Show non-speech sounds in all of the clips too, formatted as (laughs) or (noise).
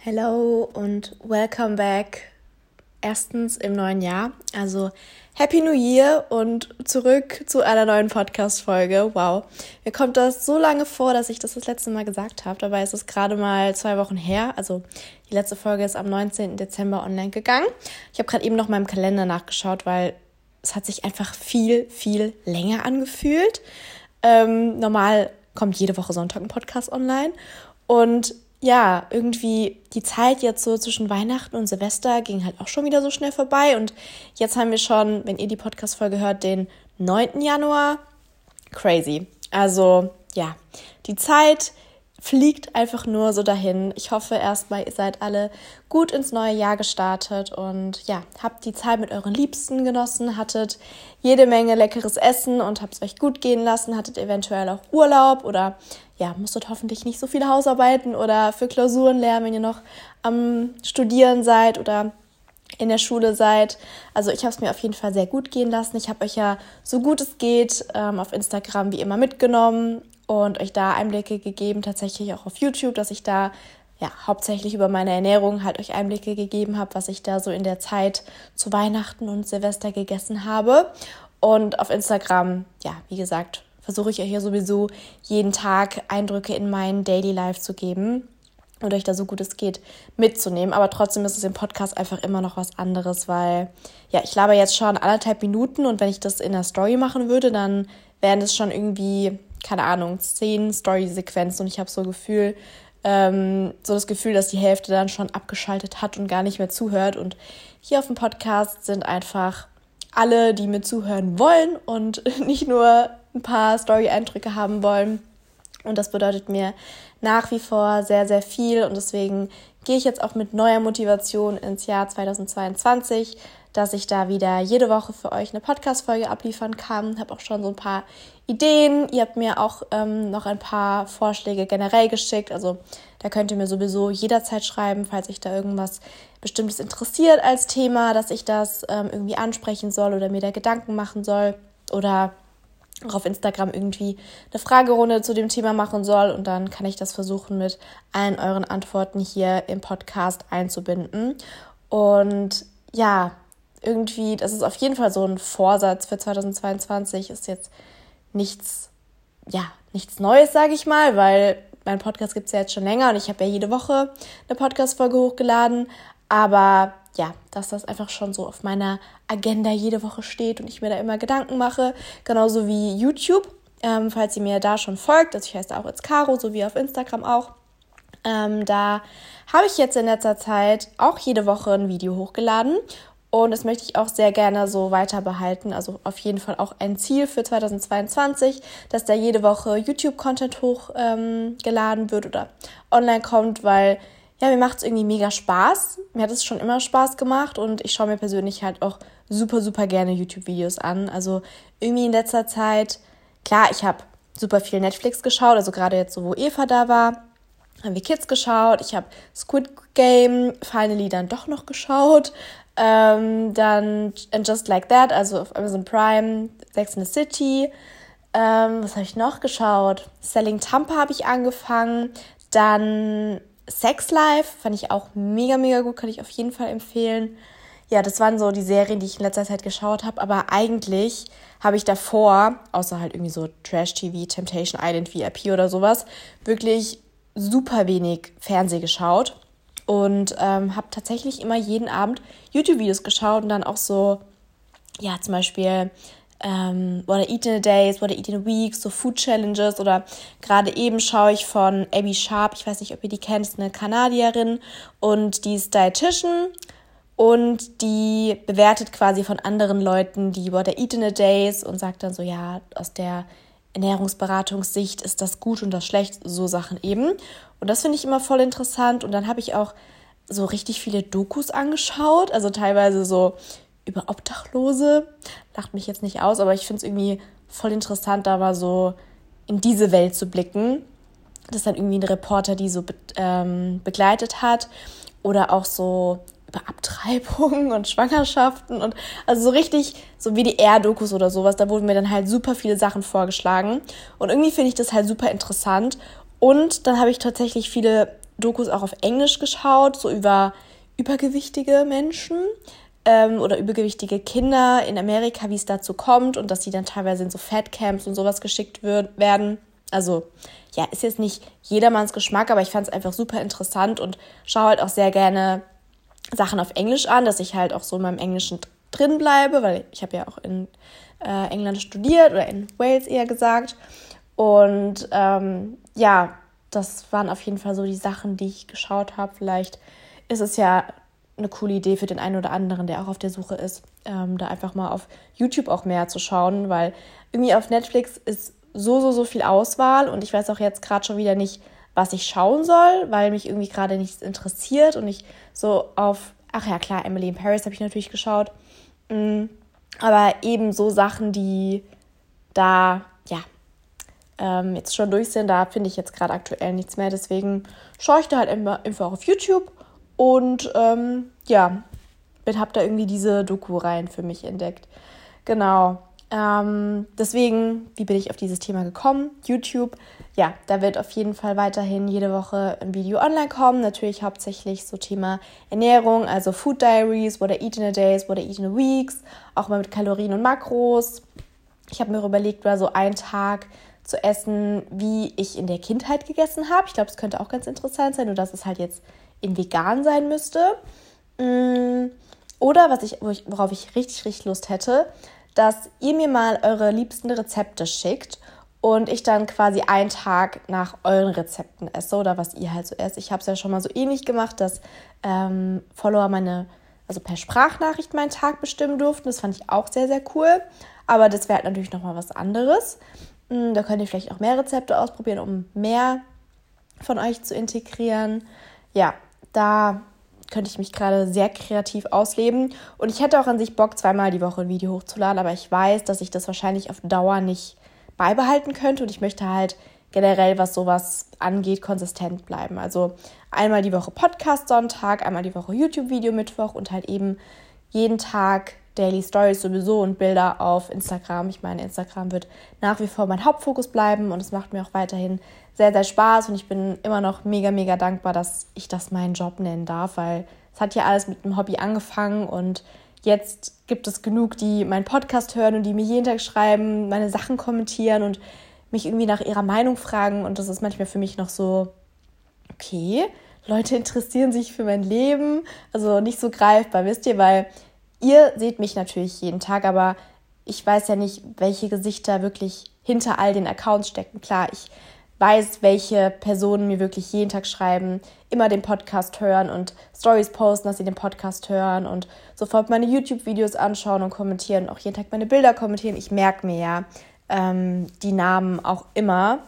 Hello und welcome back. Erstens im neuen Jahr. Also Happy New Year und zurück zu einer neuen Podcast-Folge. Wow. Mir kommt das so lange vor, dass ich das das letzte Mal gesagt habe. Dabei ist es gerade mal zwei Wochen her. Also die letzte Folge ist am 19. Dezember online gegangen. Ich habe gerade eben noch meinem Kalender nachgeschaut, weil es hat sich einfach viel, viel länger angefühlt. Ähm, normal kommt jede Woche Sonntag ein Podcast online. Und ja, irgendwie die Zeit jetzt so zwischen Weihnachten und Silvester ging halt auch schon wieder so schnell vorbei. Und jetzt haben wir schon, wenn ihr die Podcast-Folge hört, den 9. Januar. Crazy. Also, ja, die Zeit fliegt einfach nur so dahin. Ich hoffe erstmal, ihr seid alle gut ins neue Jahr gestartet und ja, habt die Zeit mit euren Liebsten genossen, hattet jede Menge leckeres Essen und habt es euch gut gehen lassen, hattet eventuell auch Urlaub oder ja, musstet hoffentlich nicht so viele Hausarbeiten oder für Klausuren lernen, wenn ihr noch am Studieren seid oder in der Schule seid. Also ich habe es mir auf jeden Fall sehr gut gehen lassen. Ich habe euch ja so gut es geht ähm, auf Instagram wie immer mitgenommen und euch da Einblicke gegeben, tatsächlich auch auf YouTube, dass ich da ja hauptsächlich über meine Ernährung halt euch Einblicke gegeben habe, was ich da so in der Zeit zu Weihnachten und Silvester gegessen habe. Und auf Instagram, ja, wie gesagt, versuche ich euch ja sowieso jeden Tag Eindrücke in meinen Daily Life zu geben und euch da so gut es geht mitzunehmen. Aber trotzdem ist es im Podcast einfach immer noch was anderes, weil ja, ich laber jetzt schon anderthalb Minuten und wenn ich das in der Story machen würde, dann wären es schon irgendwie keine Ahnung, zehn Story-Sequenzen und ich habe so Gefühl, ähm, so das Gefühl, dass die Hälfte dann schon abgeschaltet hat und gar nicht mehr zuhört. Und hier auf dem Podcast sind einfach alle, die mir zuhören wollen und (laughs) nicht nur ein paar Story-Eindrücke haben wollen. Und das bedeutet mir nach wie vor sehr, sehr viel. Und deswegen gehe ich jetzt auch mit neuer Motivation ins Jahr 2022 dass ich da wieder jede Woche für euch eine Podcast-Folge abliefern kann. Habe auch schon so ein paar Ideen. Ihr habt mir auch ähm, noch ein paar Vorschläge generell geschickt. Also da könnt ihr mir sowieso jederzeit schreiben, falls euch da irgendwas Bestimmtes interessiert als Thema, dass ich das ähm, irgendwie ansprechen soll oder mir da Gedanken machen soll oder auf Instagram irgendwie eine Fragerunde zu dem Thema machen soll und dann kann ich das versuchen mit allen euren Antworten hier im Podcast einzubinden. Und ja, irgendwie, das ist auf jeden Fall so ein Vorsatz für 2022, ist jetzt nichts, ja, nichts Neues, sage ich mal, weil mein Podcast gibt es ja jetzt schon länger und ich habe ja jede Woche eine Podcast-Folge hochgeladen. Aber ja, dass das einfach schon so auf meiner Agenda jede Woche steht und ich mir da immer Gedanken mache. Genauso wie YouTube, ähm, falls ihr mir da schon folgt. Also ich heiße auch jetzt Caro, so wie auf Instagram auch. Ähm, da habe ich jetzt in letzter Zeit auch jede Woche ein Video hochgeladen und das möchte ich auch sehr gerne so weiter behalten. Also auf jeden Fall auch ein Ziel für 2022, dass da jede Woche YouTube-Content hochgeladen ähm, wird oder online kommt, weil ja, mir macht es irgendwie mega Spaß. Mir hat es schon immer Spaß gemacht und ich schaue mir persönlich halt auch super, super gerne YouTube-Videos an. Also irgendwie in letzter Zeit, klar, ich habe super viel Netflix geschaut, also gerade jetzt so, wo Eva da war, haben wir Kids geschaut. Ich habe Squid Game finally dann doch noch geschaut. Ähm, dann And Just Like That, also auf Amazon Prime, Sex in the City. Ähm, was habe ich noch geschaut? Selling Tampa habe ich angefangen. Dann Sex Life fand ich auch mega, mega gut, kann ich auf jeden Fall empfehlen. Ja, das waren so die Serien, die ich in letzter Zeit geschaut habe. Aber eigentlich habe ich davor, außer halt irgendwie so Trash-TV, Temptation Island, VIP oder sowas, wirklich super wenig Fernseh geschaut und ähm, habe tatsächlich immer jeden Abend YouTube-Videos geschaut und dann auch so, ja, zum Beispiel ähm, What I Eat in a Days, What I Eat in a Week, so Food Challenges oder gerade eben schaue ich von Abby Sharp, ich weiß nicht, ob ihr die kennt, eine Kanadierin und die ist Dietitian und die bewertet quasi von anderen Leuten die What I Eat in a Days und sagt dann so, ja, aus der Ernährungsberatungssicht ist das gut und das schlecht, so Sachen eben. Und das finde ich immer voll interessant. Und dann habe ich auch so richtig viele Dokus angeschaut, also teilweise so über Obdachlose. Lacht mich jetzt nicht aus, aber ich finde es irgendwie voll interessant, da mal so in diese Welt zu blicken. Das ist dann irgendwie ein Reporter, die so be ähm, begleitet hat. Oder auch so über Abtreibungen und Schwangerschaften und also so richtig, so wie die WDR-Dokus oder sowas, da wurden mir dann halt super viele Sachen vorgeschlagen. Und irgendwie finde ich das halt super interessant. Und dann habe ich tatsächlich viele Dokus auch auf Englisch geschaut, so über übergewichtige Menschen ähm, oder übergewichtige Kinder in Amerika, wie es dazu kommt und dass sie dann teilweise in so Fatcamps und sowas geschickt wird, werden. Also ja, ist jetzt nicht jedermanns Geschmack, aber ich fand es einfach super interessant und schaue halt auch sehr gerne Sachen auf Englisch an, dass ich halt auch so in meinem Englischen drin bleibe, weil ich habe ja auch in äh, England studiert oder in Wales eher gesagt. Und ähm, ja, das waren auf jeden Fall so die Sachen, die ich geschaut habe. Vielleicht ist es ja eine coole Idee für den einen oder anderen, der auch auf der Suche ist, ähm, da einfach mal auf YouTube auch mehr zu schauen, weil irgendwie auf Netflix ist so, so, so viel Auswahl und ich weiß auch jetzt gerade schon wieder nicht, was ich schauen soll, weil mich irgendwie gerade nichts interessiert und ich so auf, ach ja, klar, Emily in Paris habe ich natürlich geschaut, mm, aber eben so Sachen, die da, ja, ähm, jetzt schon durch sind, da finde ich jetzt gerade aktuell nichts mehr, deswegen schaue ich da halt immer einfach auf YouTube und ähm, ja, habe da irgendwie diese Doku-Reihen für mich entdeckt. Genau. Ähm, deswegen, wie bin ich auf dieses Thema gekommen? YouTube. Ja, da wird auf jeden Fall weiterhin jede Woche ein Video online kommen. Natürlich hauptsächlich so Thema Ernährung, also Food Diaries, what I eat in a days, what I eat in a weeks, auch mal mit Kalorien und Makros. Ich habe mir überlegt, mal so einen Tag zu essen, wie ich in der Kindheit gegessen habe. Ich glaube, es könnte auch ganz interessant sein, nur dass es halt jetzt in vegan sein müsste. Mm, oder was ich, worauf ich richtig, richtig Lust hätte, dass ihr mir mal eure liebsten Rezepte schickt und ich dann quasi einen Tag nach euren Rezepten esse oder was ihr halt so esst. Ich habe es ja schon mal so ähnlich gemacht, dass ähm, Follower meine, also per Sprachnachricht meinen Tag bestimmen durften. Das fand ich auch sehr, sehr cool. Aber das wäre halt natürlich nochmal was anderes. Mm, da könnt ihr vielleicht auch mehr Rezepte ausprobieren, um mehr von euch zu integrieren. Ja, da könnte ich mich gerade sehr kreativ ausleben. Und ich hätte auch an sich Bock, zweimal die Woche ein Video hochzuladen, aber ich weiß, dass ich das wahrscheinlich auf Dauer nicht beibehalten könnte und ich möchte halt generell, was sowas angeht, konsistent bleiben. Also einmal die Woche Podcast Sonntag, einmal die Woche YouTube-Video Mittwoch und halt eben jeden Tag Daily Stories sowieso und Bilder auf Instagram. Ich meine, Instagram wird nach wie vor mein Hauptfokus bleiben und es macht mir auch weiterhin sehr, sehr Spaß und ich bin immer noch mega, mega dankbar, dass ich das meinen Job nennen darf, weil es hat ja alles mit einem Hobby angefangen und jetzt gibt es genug, die meinen Podcast hören und die mir jeden Tag schreiben, meine Sachen kommentieren und mich irgendwie nach ihrer Meinung fragen und das ist manchmal für mich noch so, okay, Leute interessieren sich für mein Leben, also nicht so greifbar, wisst ihr, weil Ihr seht mich natürlich jeden Tag, aber ich weiß ja nicht, welche Gesichter wirklich hinter all den Accounts stecken. Klar, ich weiß, welche Personen mir wirklich jeden Tag schreiben, immer den Podcast hören und Stories posten, dass sie den Podcast hören und sofort meine YouTube-Videos anschauen und kommentieren, auch jeden Tag meine Bilder kommentieren. Ich merke mir ja ähm, die Namen auch immer.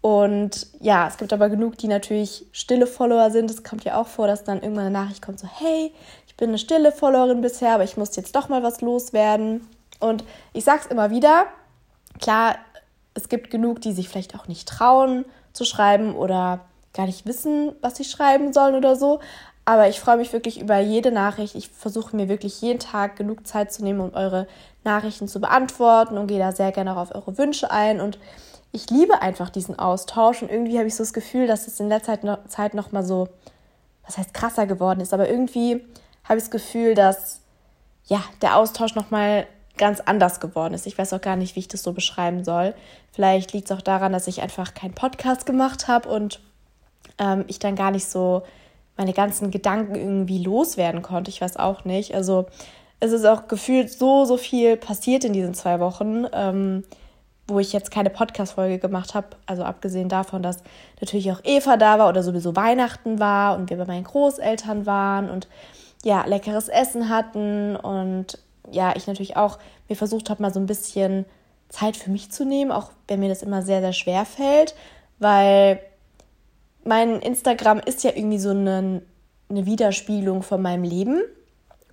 Und ja, es gibt aber genug, die natürlich stille Follower sind. Es kommt ja auch vor, dass dann irgendwann eine Nachricht kommt, so, hey, ich bin eine stille Followerin bisher, aber ich muss jetzt doch mal was loswerden. Und ich sag's immer wieder, klar, es gibt genug, die sich vielleicht auch nicht trauen zu schreiben oder gar nicht wissen, was sie schreiben sollen oder so. Aber ich freue mich wirklich über jede Nachricht. Ich versuche mir wirklich jeden Tag genug Zeit zu nehmen, um eure Nachrichten zu beantworten und gehe da sehr gerne auch auf eure Wünsche ein. Und ich liebe einfach diesen Austausch und irgendwie habe ich so das Gefühl, dass es in letzter Zeit noch mal so, was heißt krasser geworden ist, aber irgendwie habe ich das Gefühl, dass ja, der Austausch nochmal ganz anders geworden ist. Ich weiß auch gar nicht, wie ich das so beschreiben soll. Vielleicht liegt es auch daran, dass ich einfach keinen Podcast gemacht habe und ähm, ich dann gar nicht so meine ganzen Gedanken irgendwie loswerden konnte. Ich weiß auch nicht. Also es ist auch gefühlt so, so viel passiert in diesen zwei Wochen, ähm, wo ich jetzt keine Podcast-Folge gemacht habe. Also abgesehen davon, dass natürlich auch Eva da war oder sowieso Weihnachten war und wir bei meinen Großeltern waren und ja, leckeres Essen hatten und ja, ich natürlich auch mir versucht habe, mal so ein bisschen Zeit für mich zu nehmen, auch wenn mir das immer sehr, sehr schwer fällt, weil mein Instagram ist ja irgendwie so eine, eine Widerspiegelung von meinem Leben.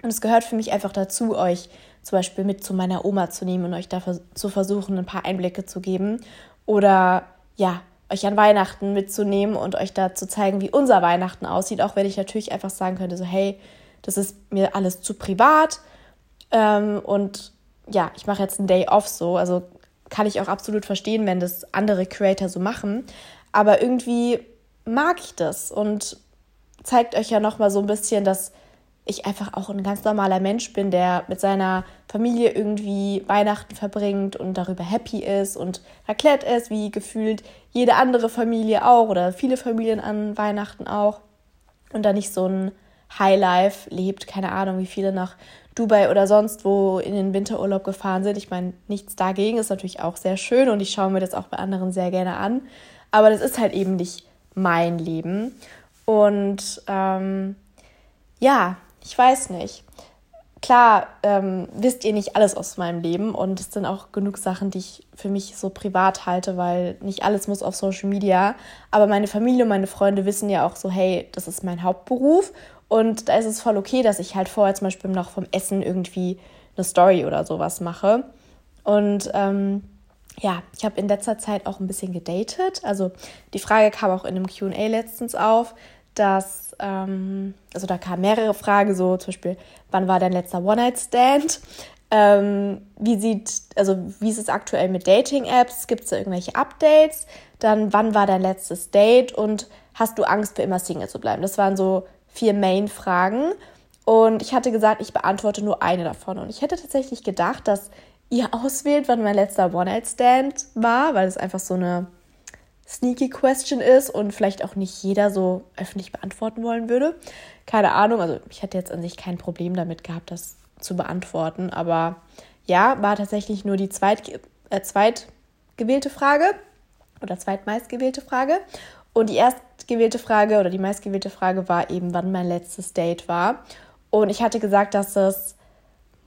Und es gehört für mich einfach dazu, euch zum Beispiel mit zu meiner Oma zu nehmen und euch da zu versuchen, ein paar Einblicke zu geben. Oder ja, euch an Weihnachten mitzunehmen und euch da zu zeigen, wie unser Weihnachten aussieht. Auch wenn ich natürlich einfach sagen könnte, so, hey, das ist mir alles zu privat. Ähm, und ja, ich mache jetzt einen Day off so. Also kann ich auch absolut verstehen, wenn das andere Creator so machen. Aber irgendwie mag ich das und zeigt euch ja nochmal so ein bisschen, dass ich einfach auch ein ganz normaler Mensch bin, der mit seiner Familie irgendwie Weihnachten verbringt und darüber happy ist und erklärt ist, wie gefühlt jede andere Familie auch oder viele Familien an Weihnachten auch und da nicht so ein Highlife lebt, keine Ahnung, wie viele nach Dubai oder sonst wo in den Winterurlaub gefahren sind. Ich meine, nichts dagegen ist natürlich auch sehr schön und ich schaue mir das auch bei anderen sehr gerne an, aber das ist halt eben nicht mein Leben und ähm, ja, ich weiß nicht. Klar, ähm, wisst ihr nicht alles aus meinem Leben und es sind auch genug Sachen, die ich für mich so privat halte, weil nicht alles muss auf Social Media. Aber meine Familie und meine Freunde wissen ja auch so, hey, das ist mein Hauptberuf und da ist es voll okay, dass ich halt vorher zum Beispiel noch vom Essen irgendwie eine Story oder sowas mache. Und ähm, ja, ich habe in letzter Zeit auch ein bisschen gedatet. Also die Frage kam auch in einem QA letztens auf, dass, ähm, also da kamen mehrere Fragen, so zum Beispiel, wann war dein letzter One-Night-Stand? Ähm, wie sieht, also wie ist es aktuell mit Dating-Apps? Gibt es da irgendwelche Updates? Dann, wann war dein letztes Date und hast du Angst, für immer Single zu bleiben? Das waren so vier Main-Fragen. Und ich hatte gesagt, ich beantworte nur eine davon. Und ich hätte tatsächlich gedacht, dass ihr (laughs) auswählt, wann mein letzter One-Night-Stand war, weil es einfach so eine sneaky Question ist und vielleicht auch nicht jeder so öffentlich beantworten wollen würde. Keine Ahnung, also ich hätte jetzt an sich kein Problem damit gehabt, das zu beantworten, aber ja, war tatsächlich nur die zweit, äh, zweitgewählte Frage oder zweitmeistgewählte Frage. Und die erstgewählte Frage oder die meistgewählte Frage war eben, wann mein letztes Date war. Und ich hatte gesagt, dass es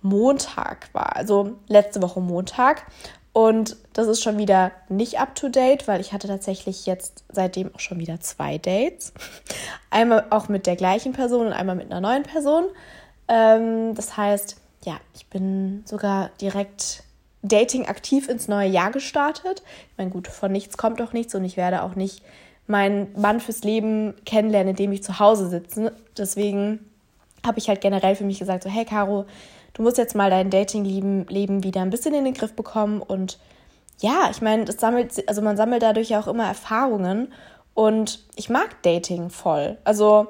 Montag war, also letzte Woche Montag. Und das ist schon wieder nicht up to date, weil ich hatte tatsächlich jetzt seitdem auch schon wieder zwei Dates. (laughs) Einmal auch mit der gleichen Person und einmal mit einer neuen Person. Ähm, das heißt, ja, ich bin sogar direkt Dating aktiv ins neue Jahr gestartet. Ich meine, gut, von nichts kommt doch nichts und ich werde auch nicht meinen Mann fürs Leben kennenlernen, indem ich zu Hause sitze. Deswegen habe ich halt generell für mich gesagt, so, hey Caro, du musst jetzt mal dein Dating-Leben wieder ein bisschen in den Griff bekommen und ja, ich meine, das sammelt, also man sammelt dadurch ja auch immer Erfahrungen und ich mag Dating voll. Also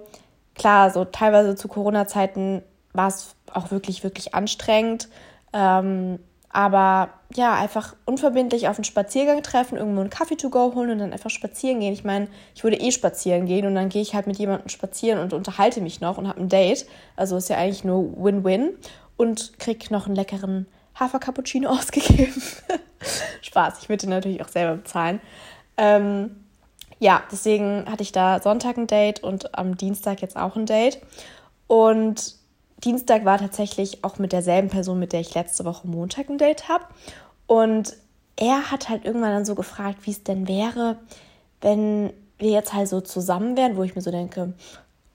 klar, so teilweise zu Corona-Zeiten war es auch wirklich, wirklich anstrengend. Ähm, aber ja, einfach unverbindlich auf einen Spaziergang treffen, irgendwo einen Kaffee to go holen und dann einfach spazieren gehen. Ich meine, ich würde eh spazieren gehen und dann gehe ich halt mit jemandem spazieren und unterhalte mich noch und habe ein Date. Also ist ja eigentlich nur Win-Win und krieg noch einen leckeren Hafer-Cappuccino (laughs) ausgegeben. (laughs) Spaß, ich würde natürlich auch selber bezahlen. Ähm, ja, deswegen hatte ich da Sonntag ein Date und am Dienstag jetzt auch ein Date. Und Dienstag war tatsächlich auch mit derselben Person, mit der ich letzte Woche Montag ein Date habe. Und er hat halt irgendwann dann so gefragt, wie es denn wäre, wenn wir jetzt halt so zusammen wären, wo ich mir so denke,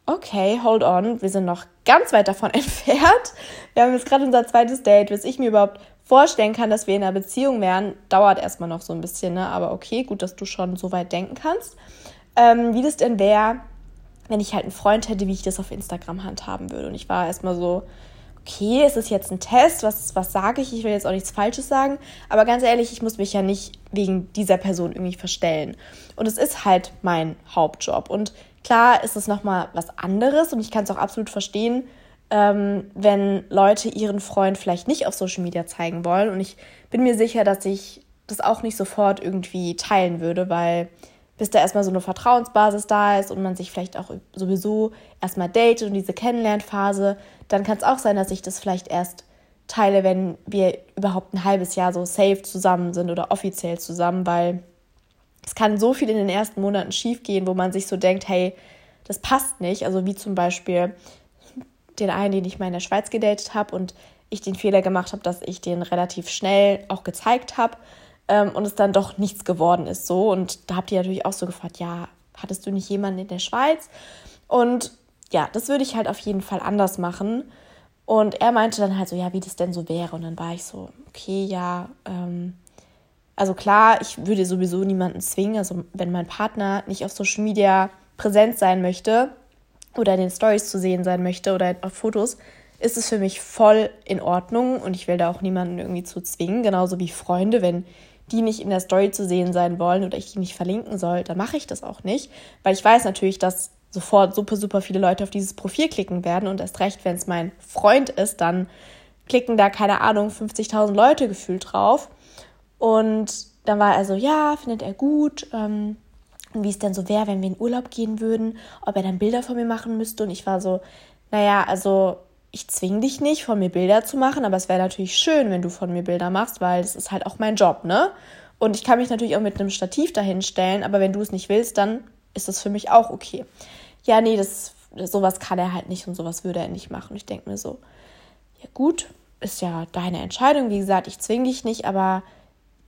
okay, hold on, wir sind noch ganz weit davon (laughs) entfernt. Wir haben jetzt gerade unser zweites Date, bis ich mir überhaupt vorstellen kann, dass wir in einer Beziehung wären, dauert erstmal noch so ein bisschen, ne? Aber okay, gut, dass du schon so weit denken kannst. Ähm, wie das denn wäre, wenn ich halt einen Freund hätte, wie ich das auf Instagram handhaben würde. Und ich war erstmal so, okay, ist es jetzt ein Test? Was, was sage ich? Ich will jetzt auch nichts Falsches sagen. Aber ganz ehrlich, ich muss mich ja nicht wegen dieser Person irgendwie verstellen. Und es ist halt mein Hauptjob. Und Klar ist es nochmal was anderes und ich kann es auch absolut verstehen, ähm, wenn Leute ihren Freund vielleicht nicht auf Social Media zeigen wollen. Und ich bin mir sicher, dass ich das auch nicht sofort irgendwie teilen würde, weil bis da erstmal so eine Vertrauensbasis da ist und man sich vielleicht auch sowieso erstmal datet und diese Kennenlernphase, dann kann es auch sein, dass ich das vielleicht erst teile, wenn wir überhaupt ein halbes Jahr so safe zusammen sind oder offiziell zusammen, weil es kann so viel in den ersten Monaten schiefgehen, wo man sich so denkt, hey, das passt nicht. Also wie zum Beispiel den einen, den ich mal in der Schweiz gedatet habe und ich den Fehler gemacht habe, dass ich den relativ schnell auch gezeigt habe ähm, und es dann doch nichts geworden ist so. Und da habt ihr natürlich auch so gefragt, ja, hattest du nicht jemanden in der Schweiz? Und ja, das würde ich halt auf jeden Fall anders machen. Und er meinte dann halt so, ja, wie das denn so wäre. Und dann war ich so, okay, ja, ähm, also klar, ich würde sowieso niemanden zwingen. Also wenn mein Partner nicht auf Social Media präsent sein möchte oder in den Stories zu sehen sein möchte oder auf Fotos, ist es für mich voll in Ordnung und ich will da auch niemanden irgendwie zu zwingen. Genauso wie Freunde, wenn die nicht in der Story zu sehen sein wollen oder ich die nicht verlinken soll, dann mache ich das auch nicht, weil ich weiß natürlich, dass sofort super, super viele Leute auf dieses Profil klicken werden und erst recht, wenn es mein Freund ist, dann klicken da, keine Ahnung, 50.000 Leute gefühlt drauf. Und dann war er so, ja, findet er gut. Ähm, und wie es denn so wäre, wenn wir in Urlaub gehen würden, ob er dann Bilder von mir machen müsste. Und ich war so, naja, also ich zwinge dich nicht, von mir Bilder zu machen, aber es wäre natürlich schön, wenn du von mir Bilder machst, weil es ist halt auch mein Job, ne? Und ich kann mich natürlich auch mit einem Stativ dahin stellen, aber wenn du es nicht willst, dann ist das für mich auch okay. Ja, nee, das, sowas kann er halt nicht und sowas würde er nicht machen. Ich denke mir so, ja gut, ist ja deine Entscheidung. Wie gesagt, ich zwinge dich nicht, aber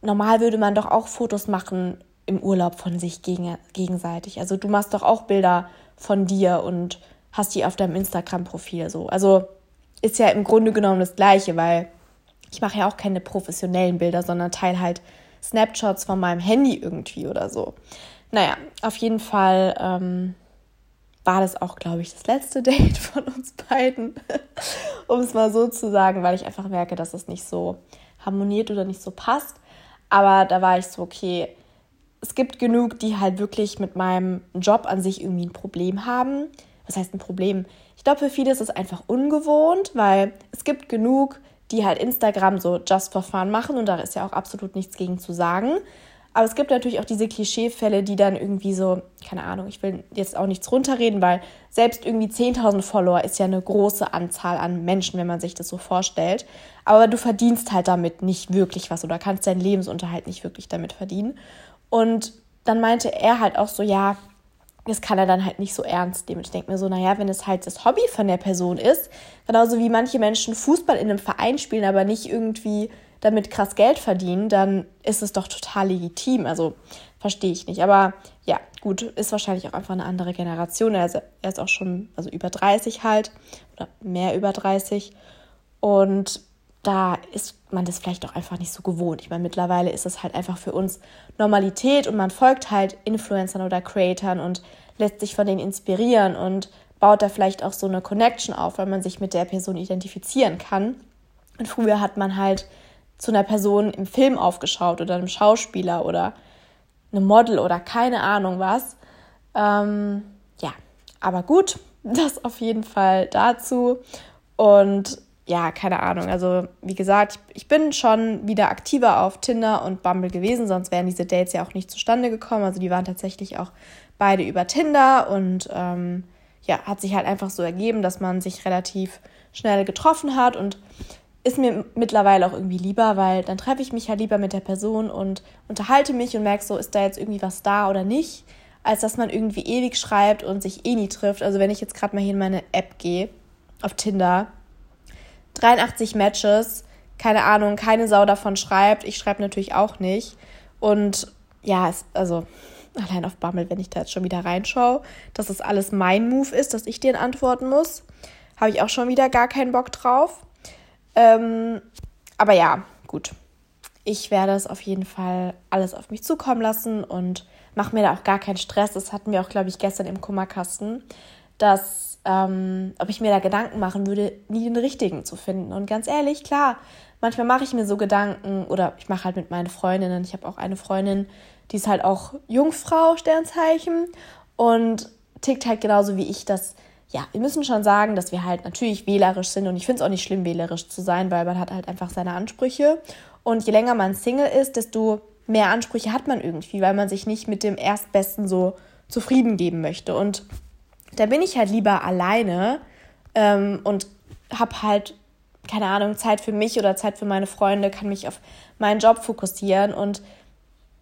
normal würde man doch auch Fotos machen im Urlaub von sich gegen, gegenseitig. Also du machst doch auch Bilder von dir und hast die auf deinem Instagram-Profil so. Also ist ja im Grunde genommen das Gleiche, weil ich mache ja auch keine professionellen Bilder, sondern teile halt Snapshots von meinem Handy irgendwie oder so. Naja, auf jeden Fall ähm, war das auch, glaube ich, das letzte (laughs) Date von uns beiden, (laughs) um es mal so zu sagen, weil ich einfach merke, dass es nicht so harmoniert oder nicht so passt. Aber da war ich so, okay, es gibt genug, die halt wirklich mit meinem Job an sich irgendwie ein Problem haben. Was heißt ein Problem? Ich glaube, für viele ist es einfach ungewohnt, weil es gibt genug, die halt Instagram so just for fun machen und da ist ja auch absolut nichts gegen zu sagen. Aber es gibt natürlich auch diese Klischeefälle, die dann irgendwie so, keine Ahnung, ich will jetzt auch nichts runterreden, weil selbst irgendwie 10.000 Follower ist ja eine große Anzahl an Menschen, wenn man sich das so vorstellt. Aber du verdienst halt damit nicht wirklich was oder kannst deinen Lebensunterhalt nicht wirklich damit verdienen. Und dann meinte er halt auch so, ja, das kann er dann halt nicht so ernst nehmen. Ich denke mir so, naja, wenn es halt das Hobby von der Person ist, genauso wie manche Menschen Fußball in einem Verein spielen, aber nicht irgendwie damit krass Geld verdienen, dann ist es doch total legitim. Also verstehe ich nicht. Aber ja, gut, ist wahrscheinlich auch einfach eine andere Generation. Er ist, er ist auch schon also über 30 halt oder mehr über 30. Und da ist man das vielleicht auch einfach nicht so gewohnt. Ich meine, mittlerweile ist es halt einfach für uns Normalität und man folgt halt Influencern oder Creatoren und lässt sich von denen inspirieren und baut da vielleicht auch so eine Connection auf, weil man sich mit der Person identifizieren kann. Und früher hat man halt zu einer Person im Film aufgeschaut oder einem Schauspieler oder einem Model oder keine Ahnung was. Ähm, ja, aber gut, (laughs) das auf jeden Fall dazu. Und ja, keine Ahnung. Also, wie gesagt, ich bin schon wieder aktiver auf Tinder und Bumble gewesen, sonst wären diese Dates ja auch nicht zustande gekommen. Also, die waren tatsächlich auch beide über Tinder und ähm, ja, hat sich halt einfach so ergeben, dass man sich relativ schnell getroffen hat und ist mir mittlerweile auch irgendwie lieber, weil dann treffe ich mich halt lieber mit der Person und unterhalte mich und merke so, ist da jetzt irgendwie was da oder nicht, als dass man irgendwie ewig schreibt und sich eh nie trifft. Also wenn ich jetzt gerade mal hier in meine App gehe, auf Tinder, 83 Matches, keine Ahnung, keine Sau davon schreibt, ich schreibe natürlich auch nicht. Und ja, es, also allein auf Bammel, wenn ich da jetzt schon wieder reinschaue, dass das alles mein Move ist, dass ich den antworten muss, habe ich auch schon wieder gar keinen Bock drauf. Ähm, aber ja, gut. Ich werde es auf jeden Fall alles auf mich zukommen lassen und mache mir da auch gar keinen Stress. Das hatten wir auch, glaube ich, gestern im Kummerkasten, dass, ähm, ob ich mir da Gedanken machen würde, nie den richtigen zu finden. Und ganz ehrlich, klar, manchmal mache ich mir so Gedanken oder ich mache halt mit meinen Freundinnen. Ich habe auch eine Freundin, die ist halt auch Jungfrau, Sternzeichen, und tickt halt genauso wie ich, dass ja, wir müssen schon sagen, dass wir halt natürlich wählerisch sind und ich finde es auch nicht schlimm, wählerisch zu sein, weil man hat halt einfach seine Ansprüche. Und je länger man Single ist, desto mehr Ansprüche hat man irgendwie, weil man sich nicht mit dem Erstbesten so zufrieden geben möchte. Und da bin ich halt lieber alleine ähm, und habe halt, keine Ahnung, Zeit für mich oder Zeit für meine Freunde, kann mich auf meinen Job fokussieren. Und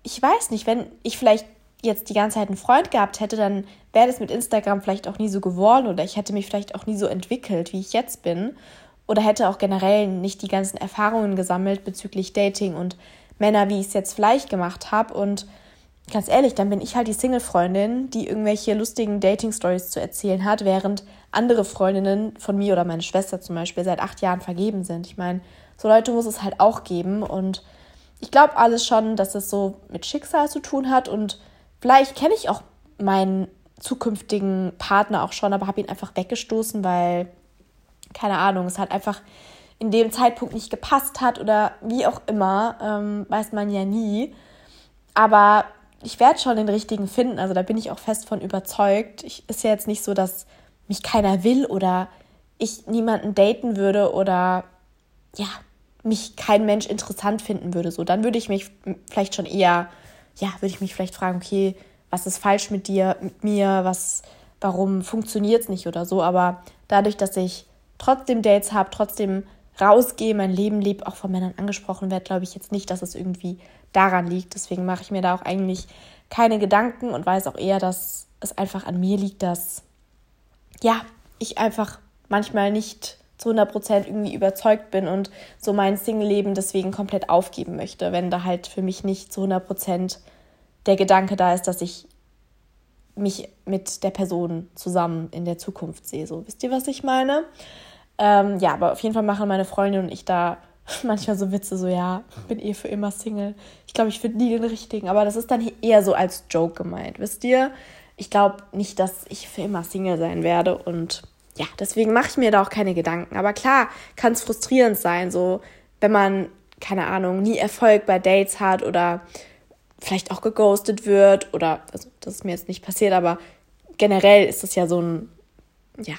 ich weiß nicht, wenn ich vielleicht jetzt die ganze Zeit einen Freund gehabt hätte, dann wäre das mit Instagram vielleicht auch nie so geworden oder ich hätte mich vielleicht auch nie so entwickelt, wie ich jetzt bin. Oder hätte auch generell nicht die ganzen Erfahrungen gesammelt bezüglich Dating und Männer, wie ich es jetzt vielleicht gemacht habe. Und ganz ehrlich, dann bin ich halt die Single-Freundin, die irgendwelche lustigen Dating-Stories zu erzählen hat, während andere Freundinnen von mir oder meine Schwester zum Beispiel seit acht Jahren vergeben sind. Ich meine, so Leute muss es halt auch geben. Und ich glaube alles schon, dass es so mit Schicksal zu tun hat und Vielleicht kenne ich auch meinen zukünftigen Partner auch schon, aber habe ihn einfach weggestoßen, weil, keine Ahnung, es halt einfach in dem Zeitpunkt nicht gepasst hat oder wie auch immer, ähm, weiß man ja nie. Aber ich werde schon den richtigen finden. Also da bin ich auch fest von überzeugt. Ich, ist ja jetzt nicht so, dass mich keiner will oder ich niemanden daten würde oder ja, mich kein Mensch interessant finden würde. So, dann würde ich mich vielleicht schon eher, ja, würde ich mich vielleicht fragen, okay, was ist falsch mit dir, mit mir, was, warum funktioniert es nicht oder so. Aber dadurch, dass ich trotzdem Dates habe, trotzdem rausgehe, mein Leben lebe, auch von Männern angesprochen werde, glaube ich jetzt nicht, dass es irgendwie daran liegt. Deswegen mache ich mir da auch eigentlich keine Gedanken und weiß auch eher, dass es einfach an mir liegt, dass ja, ich einfach manchmal nicht zu 100% irgendwie überzeugt bin und so mein Single-Leben deswegen komplett aufgeben möchte, wenn da halt für mich nicht zu 100% der Gedanke da ist, dass ich mich mit der Person zusammen in der Zukunft sehe. So, wisst ihr, was ich meine? Ähm, ja, aber auf jeden Fall machen meine Freundin und ich da (laughs) manchmal so Witze, so ja, bin eh für immer Single. Ich glaube, ich finde nie den richtigen, aber das ist dann eher so als Joke gemeint, wisst ihr? Ich glaube nicht, dass ich für immer Single sein werde und ja, deswegen mache ich mir da auch keine Gedanken. Aber klar, kann es frustrierend sein, so wenn man, keine Ahnung, nie Erfolg bei Dates hat oder vielleicht auch geghostet wird oder, also das ist mir jetzt nicht passiert, aber generell ist das ja so ein, ja,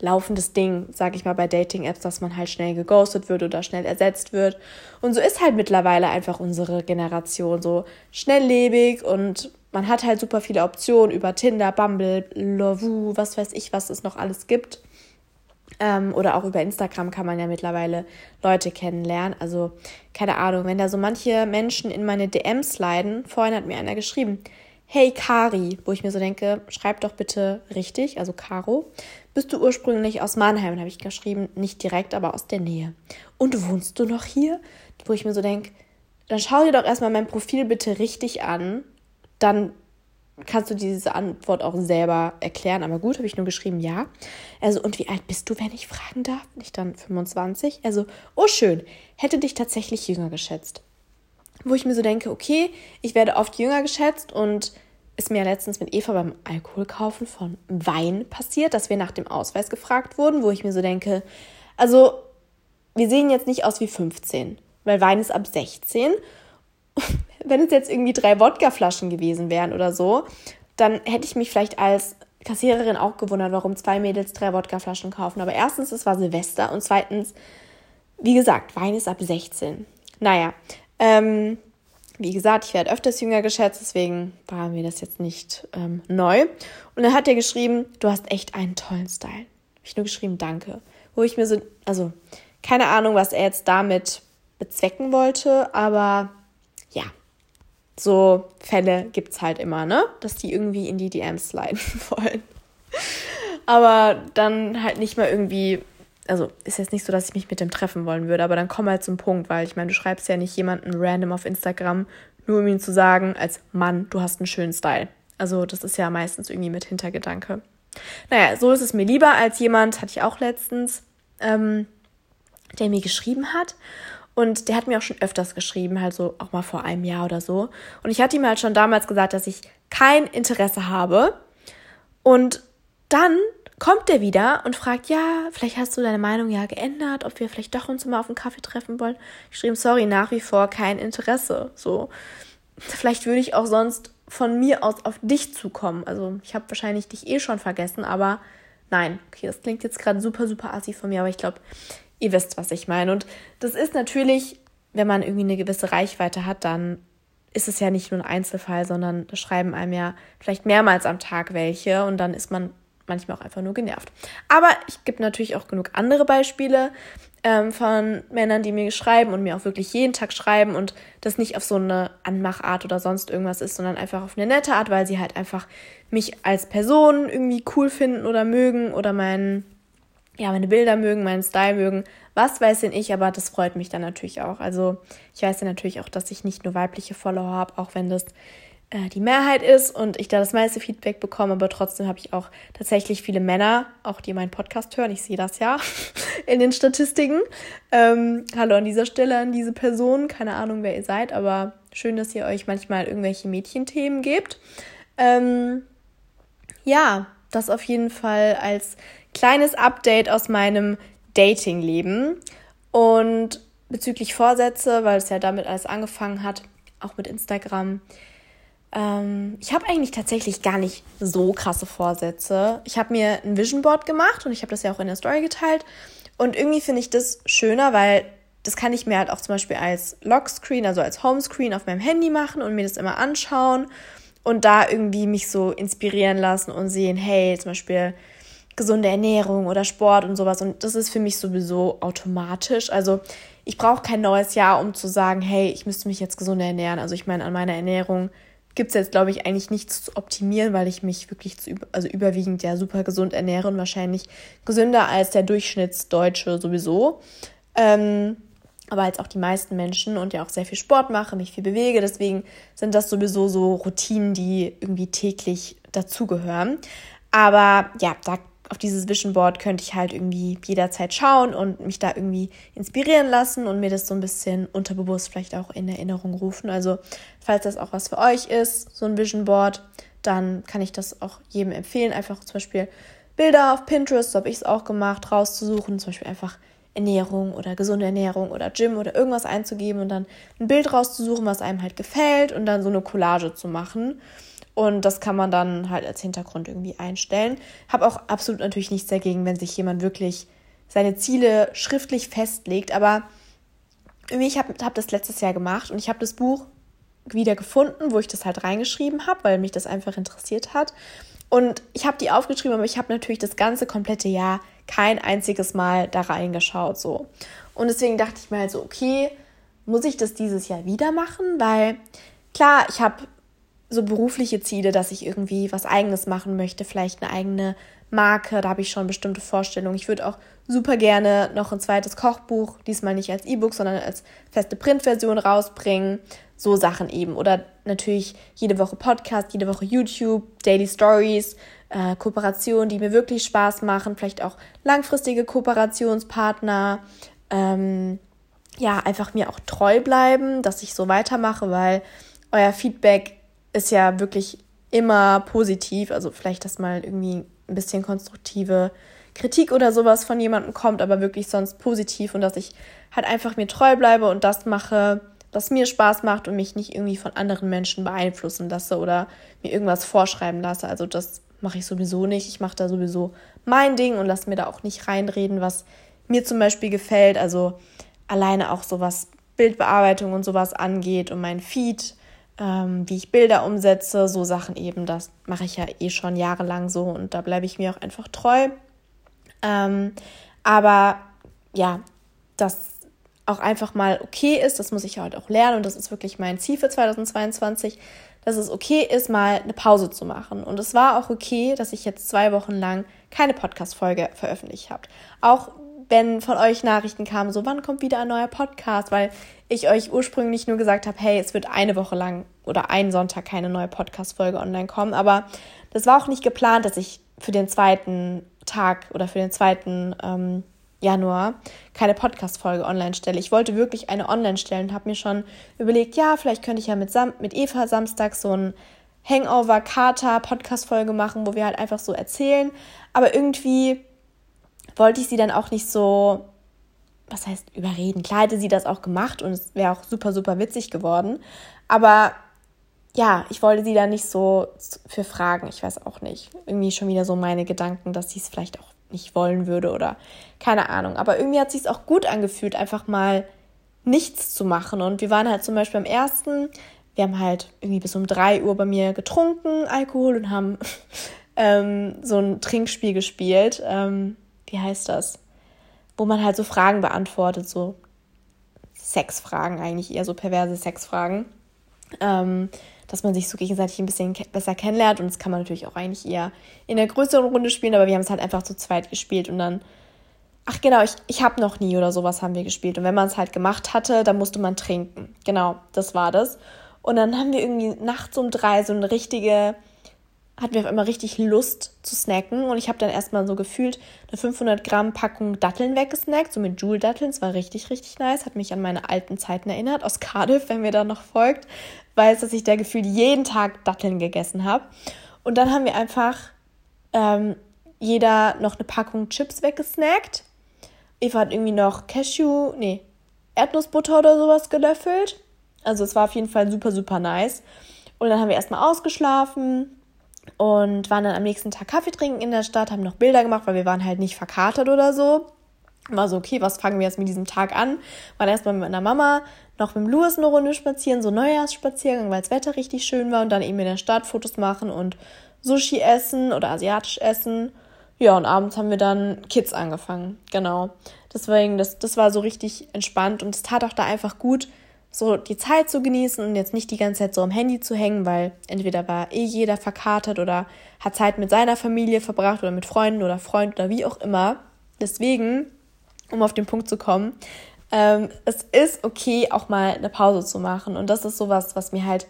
laufendes Ding, sag ich mal, bei Dating-Apps, dass man halt schnell geghostet wird oder schnell ersetzt wird. Und so ist halt mittlerweile einfach unsere Generation so schnelllebig und man hat halt super viele Optionen über Tinder, Bumble, Lovoo, was weiß ich, was es noch alles gibt. Ähm, oder auch über Instagram kann man ja mittlerweile Leute kennenlernen. Also, keine Ahnung, wenn da so manche Menschen in meine DMs leiden, vorhin hat mir einer geschrieben, hey Kari, wo ich mir so denke, schreib doch bitte richtig, also Caro. Bist du ursprünglich aus Mannheim? habe ich geschrieben, nicht direkt, aber aus der Nähe. Und wohnst du noch hier? Wo ich mir so denke, dann schau dir doch erstmal mein Profil bitte richtig an. Dann kannst du diese Antwort auch selber erklären. Aber gut, habe ich nur geschrieben, ja. Also, und wie alt bist du, wenn ich fragen darf? Nicht dann 25. Also, oh schön, hätte dich tatsächlich jünger geschätzt. Wo ich mir so denke, okay, ich werde oft jünger geschätzt und ist mir letztens mit Eva beim Alkoholkaufen von Wein passiert, dass wir nach dem Ausweis gefragt wurden, wo ich mir so denke, also wir sehen jetzt nicht aus wie 15, weil Wein ist ab 16. (laughs) Wenn es jetzt irgendwie drei Wodkaflaschen gewesen wären oder so, dann hätte ich mich vielleicht als Kassiererin auch gewundert, warum zwei Mädels drei Wodkaflaschen kaufen. Aber erstens, es war Silvester und zweitens, wie gesagt, Wein ist ab 16. Naja, ähm, wie gesagt, ich werde öfters jünger geschätzt, deswegen war mir das jetzt nicht ähm, neu. Und dann hat er geschrieben, du hast echt einen tollen Style. Habe ich nur geschrieben, danke. Wo ich mir so, also keine Ahnung, was er jetzt damit bezwecken wollte, aber ja, so Fälle gibt es halt immer, ne? Dass die irgendwie in die DMs sliden (laughs) wollen. aber dann halt nicht mal irgendwie also ist jetzt nicht so, dass ich mich mit dem treffen wollen würde, aber dann komm halt zum Punkt, weil ich meine, du schreibst ja nicht jemanden random auf Instagram, nur um ihm zu sagen, als Mann, du hast einen schönen Style. Also das ist ja meistens irgendwie mit Hintergedanke. Naja, so ist es mir lieber als jemand, hatte ich auch letztens, ähm, der mir geschrieben hat. Und der hat mir auch schon öfters geschrieben, halt so auch mal vor einem Jahr oder so. Und ich hatte ihm halt schon damals gesagt, dass ich kein Interesse habe. Und dann kommt er wieder und fragt, ja, vielleicht hast du deine Meinung ja geändert, ob wir vielleicht doch uns mal auf einen Kaffee treffen wollen. Ich schrieb, sorry, nach wie vor kein Interesse. So, vielleicht würde ich auch sonst von mir aus auf dich zukommen. Also ich habe wahrscheinlich dich eh schon vergessen, aber nein, okay, das klingt jetzt gerade super, super assi von mir, aber ich glaube, ihr wisst, was ich meine. Und das ist natürlich, wenn man irgendwie eine gewisse Reichweite hat, dann ist es ja nicht nur ein Einzelfall, sondern schreiben einem ja vielleicht mehrmals am Tag welche und dann ist man manchmal auch einfach nur genervt. Aber ich gebe natürlich auch genug andere Beispiele ähm, von Männern, die mir schreiben und mir auch wirklich jeden Tag schreiben und das nicht auf so eine Anmachart oder sonst irgendwas ist, sondern einfach auf eine nette Art, weil sie halt einfach mich als Person irgendwie cool finden oder mögen oder meinen, ja, meine Bilder mögen, meinen Style mögen. Was weiß denn ich, aber das freut mich dann natürlich auch. Also ich weiß ja natürlich auch, dass ich nicht nur weibliche Follower habe, auch wenn das die Mehrheit ist und ich da das meiste Feedback bekomme, aber trotzdem habe ich auch tatsächlich viele Männer, auch die meinen Podcast hören, ich sehe das ja (laughs) in den Statistiken. Ähm, hallo an dieser Stelle an diese Person, keine Ahnung, wer ihr seid, aber schön, dass ihr euch manchmal irgendwelche Mädchenthemen gebt. Ähm, ja, das auf jeden Fall als kleines Update aus meinem Dating-Leben. Und bezüglich Vorsätze, weil es ja damit alles angefangen hat, auch mit Instagram. Ähm, ich habe eigentlich tatsächlich gar nicht so krasse Vorsätze. Ich habe mir ein Vision Board gemacht und ich habe das ja auch in der Story geteilt. Und irgendwie finde ich das schöner, weil das kann ich mir halt auch zum Beispiel als Lockscreen, also als Homescreen auf meinem Handy machen und mir das immer anschauen und da irgendwie mich so inspirieren lassen und sehen, hey, zum Beispiel gesunde Ernährung oder Sport und sowas. Und das ist für mich sowieso automatisch. Also ich brauche kein neues Jahr, um zu sagen, hey, ich müsste mich jetzt gesund ernähren. Also ich meine, an meiner Ernährung gibt es jetzt, glaube ich, eigentlich nichts zu optimieren, weil ich mich wirklich zu, also überwiegend ja super gesund ernähre und wahrscheinlich gesünder als der Durchschnittsdeutsche sowieso. Ähm, aber als auch die meisten Menschen und ja auch sehr viel Sport mache, mich viel bewege. Deswegen sind das sowieso so Routinen, die irgendwie täglich dazugehören. Aber ja, da auf dieses Vision Board könnte ich halt irgendwie jederzeit schauen und mich da irgendwie inspirieren lassen und mir das so ein bisschen unterbewusst vielleicht auch in Erinnerung rufen. Also, falls das auch was für euch ist, so ein Vision Board, dann kann ich das auch jedem empfehlen. Einfach zum Beispiel Bilder auf Pinterest, so habe ich es auch gemacht, rauszusuchen. Zum Beispiel einfach Ernährung oder gesunde Ernährung oder Gym oder irgendwas einzugeben und dann ein Bild rauszusuchen, was einem halt gefällt und dann so eine Collage zu machen. Und das kann man dann halt als Hintergrund irgendwie einstellen. Habe auch absolut natürlich nichts dagegen, wenn sich jemand wirklich seine Ziele schriftlich festlegt. Aber ich habe hab das letztes Jahr gemacht und ich habe das Buch wieder gefunden, wo ich das halt reingeschrieben habe, weil mich das einfach interessiert hat. Und ich habe die aufgeschrieben, aber ich habe natürlich das ganze komplette Jahr kein einziges Mal da reingeschaut so. Und deswegen dachte ich mir halt so, okay, muss ich das dieses Jahr wieder machen? Weil klar, ich habe so berufliche Ziele, dass ich irgendwie was eigenes machen möchte, vielleicht eine eigene Marke, da habe ich schon bestimmte Vorstellungen. Ich würde auch super gerne noch ein zweites Kochbuch, diesmal nicht als E-Book, sondern als feste Printversion rausbringen. So Sachen eben. Oder natürlich jede Woche Podcast, jede Woche YouTube, Daily Stories, äh, Kooperationen, die mir wirklich Spaß machen, vielleicht auch langfristige Kooperationspartner. Ähm, ja, einfach mir auch treu bleiben, dass ich so weitermache, weil euer Feedback ist ja wirklich immer positiv. Also vielleicht, dass mal irgendwie ein bisschen konstruktive Kritik oder sowas von jemandem kommt, aber wirklich sonst positiv und dass ich halt einfach mir treu bleibe und das mache, was mir Spaß macht und mich nicht irgendwie von anderen Menschen beeinflussen lasse oder mir irgendwas vorschreiben lasse. Also das mache ich sowieso nicht. Ich mache da sowieso mein Ding und lasse mir da auch nicht reinreden, was mir zum Beispiel gefällt. Also alleine auch so was Bildbearbeitung und sowas angeht und mein Feed ähm, wie ich Bilder umsetze, so Sachen eben, das mache ich ja eh schon jahrelang so und da bleibe ich mir auch einfach treu. Ähm, aber ja, das auch einfach mal okay ist, das muss ich halt auch lernen und das ist wirklich mein Ziel für 2022, dass es okay ist, mal eine Pause zu machen. Und es war auch okay, dass ich jetzt zwei Wochen lang keine Podcast-Folge veröffentlicht habe. Auch wenn von euch Nachrichten kamen, so wann kommt wieder ein neuer Podcast, weil ich euch ursprünglich nur gesagt habe, hey, es wird eine Woche lang oder einen Sonntag keine neue Podcast-Folge online kommen. Aber das war auch nicht geplant, dass ich für den zweiten Tag oder für den zweiten ähm, Januar keine Podcast-Folge online stelle. Ich wollte wirklich eine online stellen und habe mir schon überlegt, ja, vielleicht könnte ich ja mit, Sam mit Eva Samstag so ein Hangover-Kater-Podcast-Folge machen, wo wir halt einfach so erzählen. Aber irgendwie wollte ich sie dann auch nicht so, was heißt überreden. Klar hätte sie das auch gemacht und es wäre auch super, super witzig geworden. Aber ja, ich wollte sie da nicht so für fragen. Ich weiß auch nicht. Irgendwie schon wieder so meine Gedanken, dass sie es vielleicht auch nicht wollen würde oder keine Ahnung. Aber irgendwie hat sich es auch gut angefühlt, einfach mal nichts zu machen. Und wir waren halt zum Beispiel am ersten, wir haben halt irgendwie bis um drei Uhr bei mir getrunken, Alkohol und haben (laughs) ähm, so ein Trinkspiel gespielt. Ähm, wie heißt das? Wo man halt so Fragen beantwortet, so Sexfragen eigentlich, eher so perverse Sexfragen. Ähm, dass man sich so gegenseitig ein bisschen besser kennenlernt und das kann man natürlich auch eigentlich eher in der größeren Runde spielen, aber wir haben es halt einfach zu zweit gespielt und dann, ach genau, ich, ich habe noch nie oder sowas haben wir gespielt und wenn man es halt gemacht hatte, dann musste man trinken. Genau, das war das. Und dann haben wir irgendwie nachts um drei so eine richtige hatten wir auf einmal richtig Lust zu snacken und ich habe dann erstmal so gefühlt eine 500 Gramm Packung Datteln weggesnackt, so mit Joule-Datteln. Es war richtig, richtig nice. Hat mich an meine alten Zeiten erinnert, aus Cardiff, wenn mir da noch folgt. Weiß, dass ich da gefühlt jeden Tag Datteln gegessen habe. Und dann haben wir einfach ähm, jeder noch eine Packung Chips weggesnackt. Eva hat irgendwie noch Cashew, nee, Erdnussbutter oder sowas gelöffelt. Also es war auf jeden Fall super, super nice. Und dann haben wir erstmal ausgeschlafen und waren dann am nächsten Tag Kaffee trinken in der Stadt, haben noch Bilder gemacht, weil wir waren halt nicht verkatert oder so. War so, okay, was fangen wir jetzt mit diesem Tag an? Waren erstmal mit meiner Mama, noch mit dem Louis eine Runde spazieren, so Neujahrsspaziergang, weil das Wetter richtig schön war und dann eben in der Stadt Fotos machen und Sushi essen oder asiatisch essen. Ja, und abends haben wir dann Kids angefangen. Genau. Deswegen, das, das war so richtig entspannt und es tat auch da einfach gut, so die Zeit zu genießen und jetzt nicht die ganze Zeit so am Handy zu hängen, weil entweder war eh jeder verkatert oder hat Zeit mit seiner Familie verbracht oder mit Freunden oder Freund oder wie auch immer. Deswegen, um auf den Punkt zu kommen, ähm, es ist okay, auch mal eine Pause zu machen. Und das ist sowas, was mir halt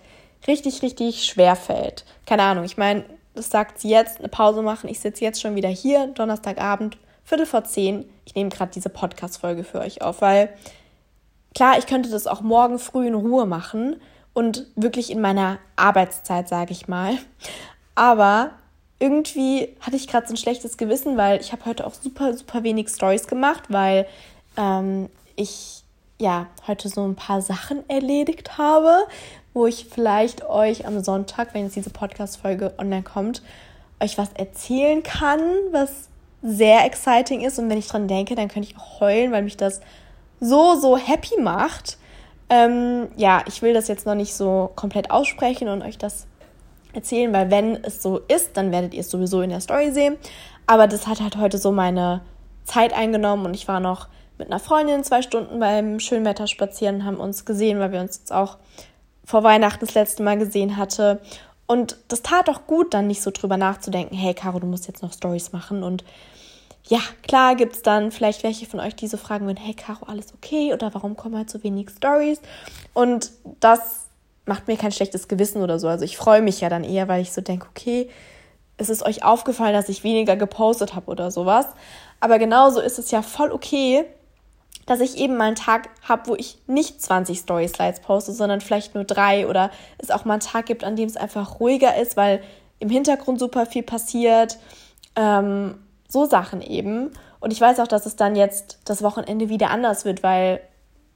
richtig, richtig schwer fällt. Keine Ahnung, ich meine, das sagt sie jetzt, eine Pause machen. Ich sitze jetzt schon wieder hier, Donnerstagabend, Viertel vor zehn. Ich nehme gerade diese Podcast-Folge für euch auf, weil klar, ich könnte das auch morgen früh in Ruhe machen und wirklich in meiner Arbeitszeit, sage ich mal. Aber irgendwie hatte ich gerade so ein schlechtes Gewissen, weil ich habe heute auch super, super wenig Stories gemacht, weil ähm, ich ja heute so ein paar Sachen erledigt habe, wo ich vielleicht euch am Sonntag, wenn jetzt diese Podcast-Folge online kommt, euch was erzählen kann, was sehr exciting ist. Und wenn ich dran denke, dann könnte ich auch heulen, weil mich das so, so happy macht. Ähm, ja, ich will das jetzt noch nicht so komplett aussprechen und euch das erzählen, weil wenn es so ist, dann werdet ihr es sowieso in der Story sehen. Aber das hat halt heute so meine Zeit eingenommen und ich war noch mit einer Freundin zwei Stunden beim Schönwetter spazieren haben uns gesehen, weil wir uns jetzt auch vor Weihnachten das letzte Mal gesehen hatte. Und das tat auch gut, dann nicht so drüber nachzudenken, hey Caro, du musst jetzt noch Stories machen und ja, klar gibt es dann vielleicht welche von euch, die so fragen würden, hey Caro, alles okay? Oder warum kommen halt so wenig Stories? Und das macht mir kein schlechtes Gewissen oder so. Also ich freue mich ja dann eher, weil ich so denke, okay, es ist euch aufgefallen, dass ich weniger gepostet habe oder sowas. Aber genauso ist es ja voll okay, dass ich eben mal einen Tag habe, wo ich nicht 20 Story-Slides poste, sondern vielleicht nur drei oder es auch mal einen Tag gibt, an dem es einfach ruhiger ist, weil im Hintergrund super viel passiert. Ähm, so Sachen eben. Und ich weiß auch, dass es dann jetzt das Wochenende wieder anders wird, weil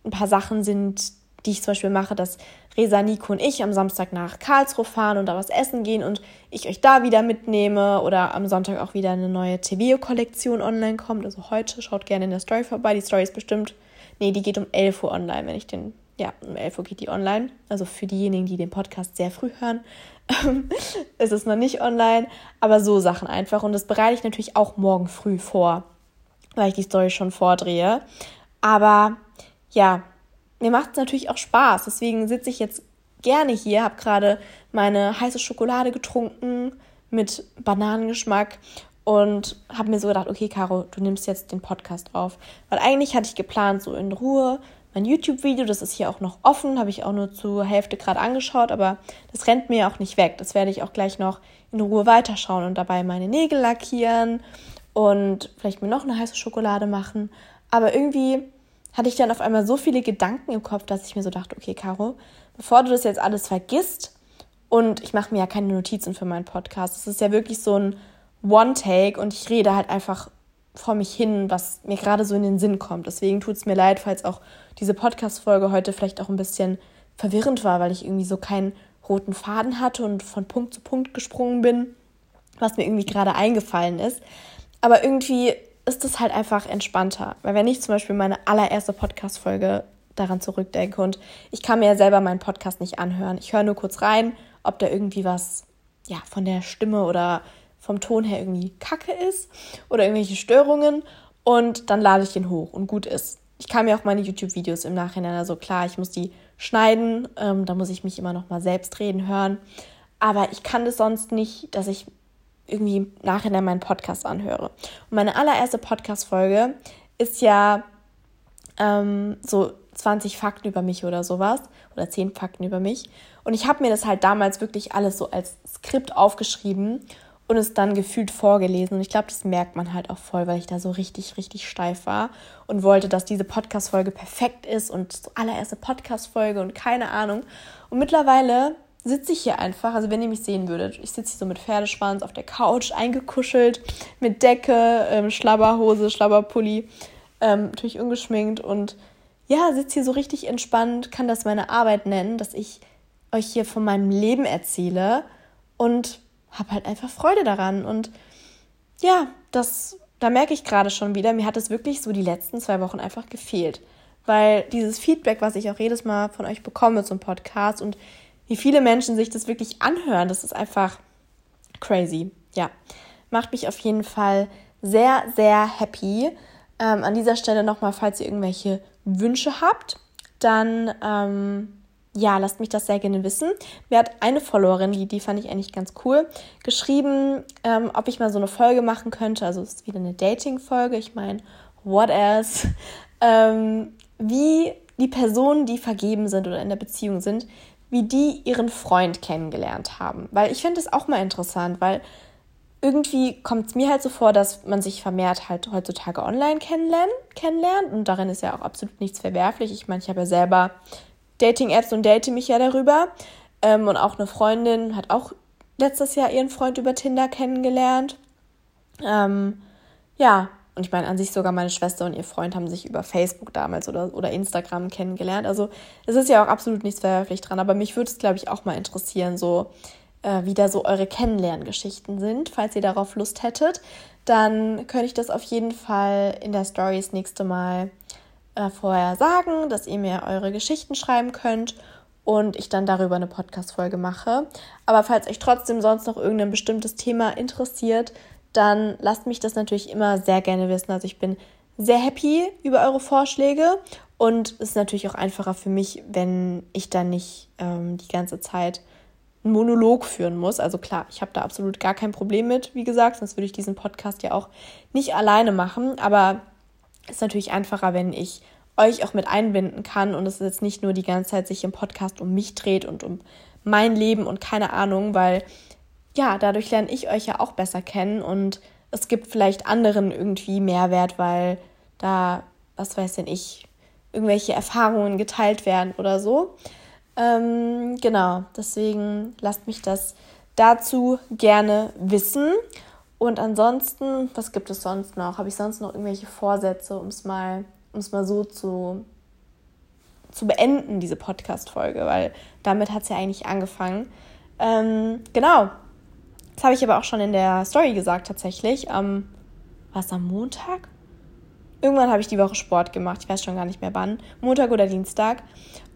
ein paar Sachen sind, die ich zum Beispiel mache, dass Resa, Nico und ich am Samstag nach Karlsruhe fahren und da was essen gehen und ich euch da wieder mitnehme oder am Sonntag auch wieder eine neue TVO-Kollektion online kommt. Also heute schaut gerne in der Story vorbei. Die Story ist bestimmt, nee, die geht um 11 Uhr online, wenn ich den, ja, um 11 Uhr geht die online. Also für diejenigen, die den Podcast sehr früh hören, es ist noch nicht online, aber so Sachen einfach. Und das bereite ich natürlich auch morgen früh vor, weil ich die Story schon vordrehe. Aber ja, mir macht es natürlich auch Spaß. Deswegen sitze ich jetzt gerne hier, habe gerade meine heiße Schokolade getrunken mit Bananengeschmack und habe mir so gedacht, okay, Caro, du nimmst jetzt den Podcast auf. Weil eigentlich hatte ich geplant, so in Ruhe mein YouTube-Video, das ist hier auch noch offen, habe ich auch nur zur Hälfte gerade angeschaut, aber das rennt mir auch nicht weg. Das werde ich auch gleich noch in Ruhe weiterschauen und dabei meine Nägel lackieren und vielleicht mir noch eine heiße Schokolade machen. Aber irgendwie hatte ich dann auf einmal so viele Gedanken im Kopf, dass ich mir so dachte, okay, Caro, bevor du das jetzt alles vergisst, und ich mache mir ja keine Notizen für meinen Podcast, es ist ja wirklich so ein One-Take und ich rede halt einfach vor mich hin, was mir gerade so in den Sinn kommt. Deswegen tut es mir leid, falls auch diese Podcast-Folge heute vielleicht auch ein bisschen verwirrend war, weil ich irgendwie so keinen roten Faden hatte und von Punkt zu Punkt gesprungen bin, was mir irgendwie gerade eingefallen ist. Aber irgendwie ist das halt einfach entspannter. Weil wenn ich zum Beispiel meine allererste Podcast-Folge daran zurückdenke und ich kann mir ja selber meinen Podcast nicht anhören. Ich höre nur kurz rein, ob da irgendwie was ja, von der Stimme oder vom Ton her irgendwie kacke ist oder irgendwelche Störungen und dann lade ich den hoch und gut ist. Ich kann mir auch meine YouTube-Videos im Nachhinein, also klar, ich muss die schneiden, ähm, da muss ich mich immer noch mal selbst reden hören, aber ich kann das sonst nicht, dass ich irgendwie im Nachhinein meinen Podcast anhöre. Und meine allererste Podcast-Folge ist ja ähm, so 20 Fakten über mich oder sowas oder 10 Fakten über mich. Und ich habe mir das halt damals wirklich alles so als Skript aufgeschrieben und es dann gefühlt vorgelesen. Und ich glaube, das merkt man halt auch voll, weil ich da so richtig, richtig steif war und wollte, dass diese Podcast-Folge perfekt ist und allererste Podcast-Folge und keine Ahnung. Und mittlerweile sitze ich hier einfach, also wenn ihr mich sehen würdet, ich sitze hier so mit Pferdeschwanz auf der Couch, eingekuschelt, mit Decke, ähm, Schlabberhose, Schlabberpulli, ähm, natürlich ungeschminkt und ja, sitze hier so richtig entspannt, kann das meine Arbeit nennen, dass ich euch hier von meinem Leben erzähle und habe halt einfach Freude daran. Und ja, das, da merke ich gerade schon wieder, mir hat es wirklich so die letzten zwei Wochen einfach gefehlt. Weil dieses Feedback, was ich auch jedes Mal von euch bekomme zum Podcast und wie viele Menschen sich das wirklich anhören, das ist einfach crazy. Ja, macht mich auf jeden Fall sehr, sehr happy. Ähm, an dieser Stelle nochmal, falls ihr irgendwelche Wünsche habt, dann ähm, ja, lasst mich das sehr gerne wissen. Mir hat eine Followerin, die, die fand ich eigentlich ganz cool, geschrieben, ähm, ob ich mal so eine Folge machen könnte. Also es ist wieder eine Dating-Folge. Ich meine, what else? (laughs) Ähm, wie die Personen, die vergeben sind oder in der Beziehung sind, wie die ihren Freund kennengelernt haben. Weil ich finde es auch mal interessant, weil irgendwie kommt es mir halt so vor, dass man sich vermehrt halt heutzutage online kennenlernt, kennenlernt. Und darin ist ja auch absolut nichts verwerflich. Ich meine, ich habe ja selber Dating-Apps und date mich ja darüber. Ähm, und auch eine Freundin hat auch letztes Jahr ihren Freund über Tinder kennengelernt. Ähm, ja, und ich meine, an sich sogar meine Schwester und ihr Freund haben sich über Facebook damals oder, oder Instagram kennengelernt. Also es ist ja auch absolut nichts verwerflich dran. Aber mich würde es, glaube ich, auch mal interessieren, so äh, wie da so eure Kennenlerngeschichten sind. Falls ihr darauf Lust hättet, dann könnte ich das auf jeden Fall in der Story das nächste Mal äh, vorher sagen, dass ihr mir eure Geschichten schreiben könnt und ich dann darüber eine Podcast-Folge mache. Aber falls euch trotzdem sonst noch irgendein bestimmtes Thema interessiert, dann lasst mich das natürlich immer sehr gerne wissen. Also ich bin sehr happy über eure Vorschläge und es ist natürlich auch einfacher für mich, wenn ich dann nicht ähm, die ganze Zeit einen Monolog führen muss. Also klar, ich habe da absolut gar kein Problem mit, wie gesagt, sonst würde ich diesen Podcast ja auch nicht alleine machen. Aber ist natürlich einfacher, wenn ich euch auch mit einbinden kann und es jetzt nicht nur die ganze Zeit sich im Podcast um mich dreht und um mein Leben und keine Ahnung, weil ja, dadurch lerne ich euch ja auch besser kennen und es gibt vielleicht anderen irgendwie Mehrwert, weil da, was weiß denn ich, irgendwelche Erfahrungen geteilt werden oder so. Ähm, genau, deswegen lasst mich das dazu gerne wissen. Und ansonsten, was gibt es sonst noch? Habe ich sonst noch irgendwelche Vorsätze, um es mal, mal so zu, zu beenden, diese Podcast-Folge? Weil damit hat es ja eigentlich angefangen. Ähm, genau. Das habe ich aber auch schon in der Story gesagt, tatsächlich. Am, war es am Montag? Irgendwann habe ich die Woche Sport gemacht. Ich weiß schon gar nicht mehr wann. Montag oder Dienstag.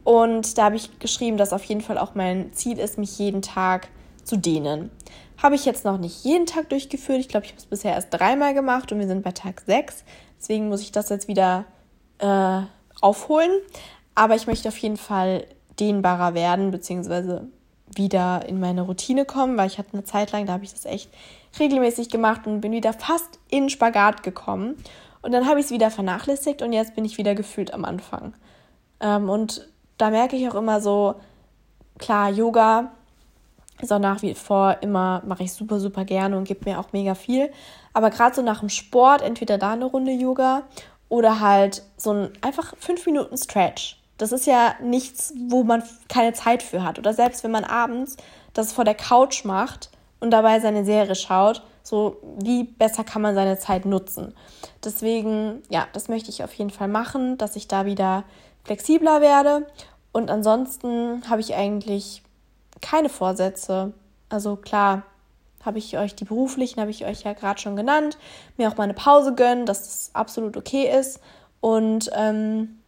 Und da habe ich geschrieben, dass auf jeden Fall auch mein Ziel ist, mich jeden Tag zu dehnen. Habe ich jetzt noch nicht jeden Tag durchgeführt. Ich glaube, ich habe es bisher erst dreimal gemacht und wir sind bei Tag 6. Deswegen muss ich das jetzt wieder äh, aufholen. Aber ich möchte auf jeden Fall dehnbarer werden, beziehungsweise wieder in meine Routine kommen, weil ich hatte eine Zeit lang, da habe ich das echt regelmäßig gemacht und bin wieder fast in Spagat gekommen. Und dann habe ich es wieder vernachlässigt und jetzt bin ich wieder gefühlt am Anfang. Ähm, und da merke ich auch immer so, klar, Yoga ist auch nach wie vor immer, mache ich super, super gerne und gibt mir auch mega viel. Aber gerade so nach dem Sport, entweder da eine Runde Yoga oder halt so ein einfach fünf Minuten Stretch. Das ist ja nichts, wo man keine Zeit für hat. Oder selbst wenn man abends das vor der Couch macht und dabei seine Serie schaut, so wie besser kann man seine Zeit nutzen. Deswegen, ja, das möchte ich auf jeden Fall machen, dass ich da wieder flexibler werde. Und ansonsten habe ich eigentlich keine Vorsätze. Also klar, habe ich euch die beruflichen, habe ich euch ja gerade schon genannt, mir auch mal eine Pause gönnen, dass das absolut okay ist. Und ähm,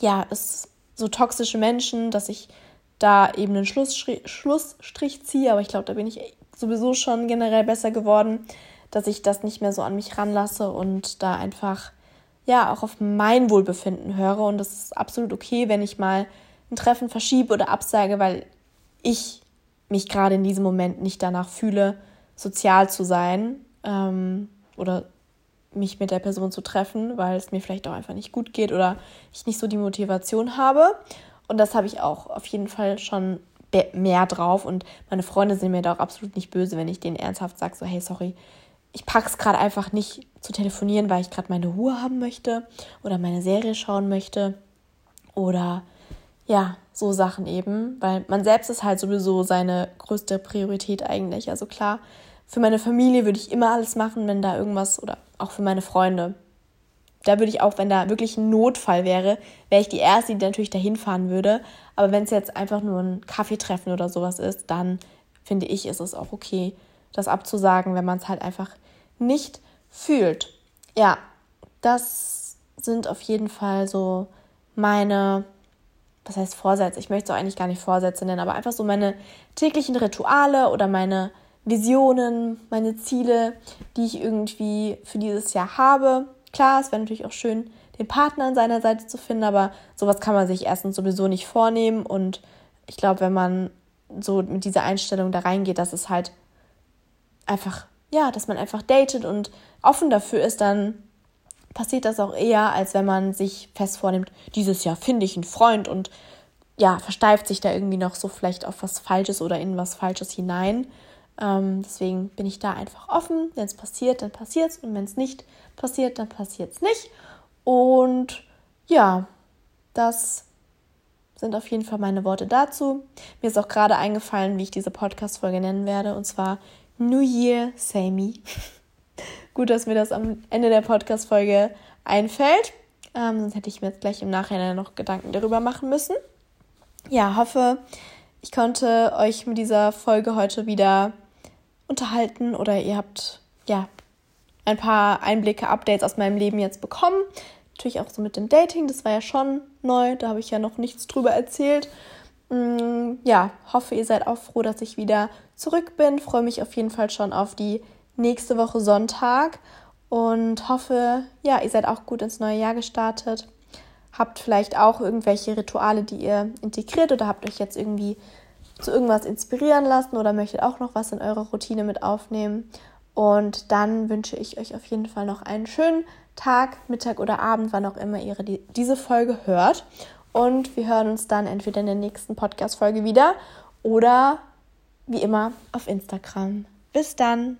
ja, es so toxische Menschen, dass ich da eben einen Schlussstrich, Schlussstrich ziehe, aber ich glaube, da bin ich sowieso schon generell besser geworden, dass ich das nicht mehr so an mich ranlasse und da einfach ja auch auf mein Wohlbefinden höre. Und das ist absolut okay, wenn ich mal ein Treffen verschiebe oder absage, weil ich mich gerade in diesem Moment nicht danach fühle, sozial zu sein ähm, oder mich mit der Person zu treffen, weil es mir vielleicht auch einfach nicht gut geht oder ich nicht so die Motivation habe. Und das habe ich auch auf jeden Fall schon mehr drauf. Und meine Freunde sind mir da auch absolut nicht böse, wenn ich denen ernsthaft sage, so, hey, sorry, ich packe es gerade einfach nicht zu telefonieren, weil ich gerade meine Ruhe haben möchte oder meine Serie schauen möchte oder ja, so Sachen eben, weil man selbst ist halt sowieso seine größte Priorität eigentlich. Also klar, für meine Familie würde ich immer alles machen, wenn da irgendwas oder auch für meine Freunde. da würde ich auch, wenn da wirklich ein Notfall wäre, wäre ich die Erste, die natürlich dahin fahren würde. Aber wenn es jetzt einfach nur ein Kaffeetreffen oder sowas ist, dann finde ich, ist es auch okay, das abzusagen, wenn man es halt einfach nicht fühlt. Ja, das sind auf jeden Fall so meine, was heißt Vorsätze? Ich möchte es auch eigentlich gar nicht Vorsätze nennen, aber einfach so meine täglichen Rituale oder meine Visionen, meine Ziele, die ich irgendwie für dieses Jahr habe. Klar, es wäre natürlich auch schön, den Partner an seiner Seite zu finden, aber sowas kann man sich erstens sowieso nicht vornehmen. Und ich glaube, wenn man so mit dieser Einstellung da reingeht, dass es halt einfach, ja, dass man einfach datet und offen dafür ist, dann passiert das auch eher, als wenn man sich fest vornimmt, dieses Jahr finde ich einen Freund und ja, versteift sich da irgendwie noch so vielleicht auf was Falsches oder in was Falsches hinein. Ähm, deswegen bin ich da einfach offen. Wenn es passiert, dann passiert es. Und wenn es nicht passiert, dann passiert es nicht. Und ja, das sind auf jeden Fall meine Worte dazu. Mir ist auch gerade eingefallen, wie ich diese Podcast-Folge nennen werde. Und zwar New Year, Samey. (laughs) Gut, dass mir das am Ende der Podcast-Folge einfällt. Ähm, sonst hätte ich mir jetzt gleich im Nachhinein noch Gedanken darüber machen müssen. Ja, hoffe, ich konnte euch mit dieser Folge heute wieder unterhalten oder ihr habt ja ein paar Einblicke, Updates aus meinem Leben jetzt bekommen. Natürlich auch so mit dem Dating, das war ja schon neu, da habe ich ja noch nichts drüber erzählt. Mm, ja, hoffe, ihr seid auch froh, dass ich wieder zurück bin. Freue mich auf jeden Fall schon auf die nächste Woche Sonntag und hoffe, ja, ihr seid auch gut ins neue Jahr gestartet. Habt vielleicht auch irgendwelche Rituale, die ihr integriert oder habt euch jetzt irgendwie zu irgendwas inspirieren lassen oder möchtet auch noch was in eure Routine mit aufnehmen. Und dann wünsche ich euch auf jeden Fall noch einen schönen Tag, Mittag oder Abend, wann auch immer ihr die, diese Folge hört. Und wir hören uns dann entweder in der nächsten Podcast-Folge wieder oder wie immer auf Instagram. Bis dann!